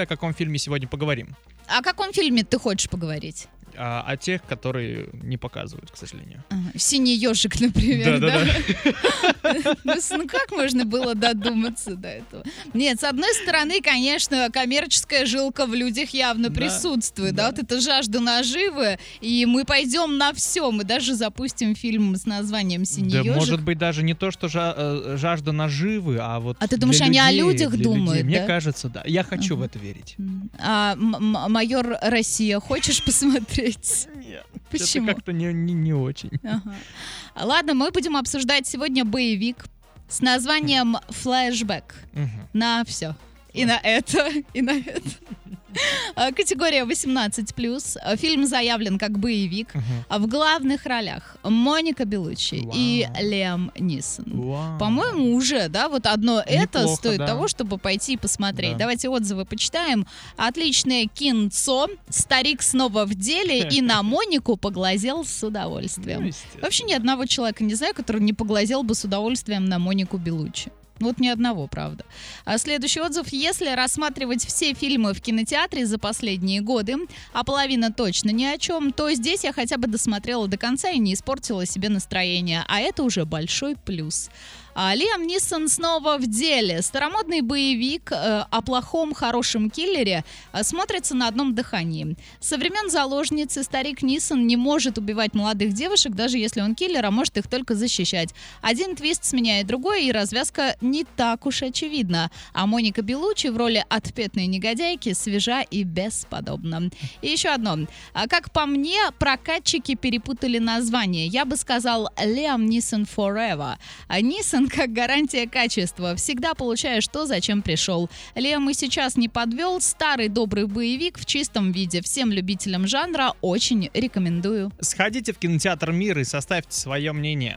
о каком фильме сегодня поговорим. О каком фильме ты хочешь поговорить? А, о тех, которые не показывают, к сожалению. Ага, Синий ежик, например, да? Да-да-да. Ну, с- ну как можно было додуматься до этого? Нет, с одной стороны, конечно, коммерческая жилка в людях явно Да, присутствует, да, да. вот это жажда наживы, и мы пойдем на все, мы даже запустим фильм с названием «Синий Да, ежик». может быть, даже не то, что э, жажда наживы, а вот А ты думаешь, они о людях думают. Мне да? кажется, да. Я хочу в это верить. А майор Россия, хочешь посмотреть? Нет, Почему? Как-то не, не, не очень. Ага. Ладно, мы будем обсуждать сегодня боевик с названием «Флэшбэк». Мгм. На все. И на это, и на это. А, Категория 18+. А, Фильм заявлен как боевик. А в главных ролях Моника Белуччи и. Лиам Нисон. По-моему, уже, да, вот одно это стоит того, чтобы пойти и посмотреть. Да. Давайте отзывы почитаем. Отличное кинцо. Старик снова в деле и на Монику поглазел с Ну, удовольствием. естественно. Вообще ни одного человека не знаю, который не поглазел бы с удовольствием на Монику Белуччи. Ну, Вот ни одного, правда. А следующий отзыв. Если рассматривать все фильмы в кинотеатре за последние годы, а половина точно ни о чем, то здесь я хотя бы досмотрела до конца и не испортила себе настроение. А это уже большой плюс. А Лиам Нисон снова в деле. Старомодный боевик э, о плохом, хорошем киллере э, смотрится на одном дыхании. Со времен заложницы старик Нисон не может убивать молодых девушек, даже если он киллер, а может их только защищать. Один твист сменяет другой, и развязка не так уж очевидна. А Моника Белуччи в роли отпетной негодяйки свежа и бесподобна. И еще одно. А как по мне, прокатчики перепутали название. Я бы сказал Лиам Нисон Forever. А Нисон как гарантия качества. Всегда получаешь то, зачем пришел. Лиам и сейчас не подвел. Старый добрый боевик в чистом виде. Всем любителям жанра очень рекомендую. Сходите в кинотеатр «Мир» и составьте свое мнение.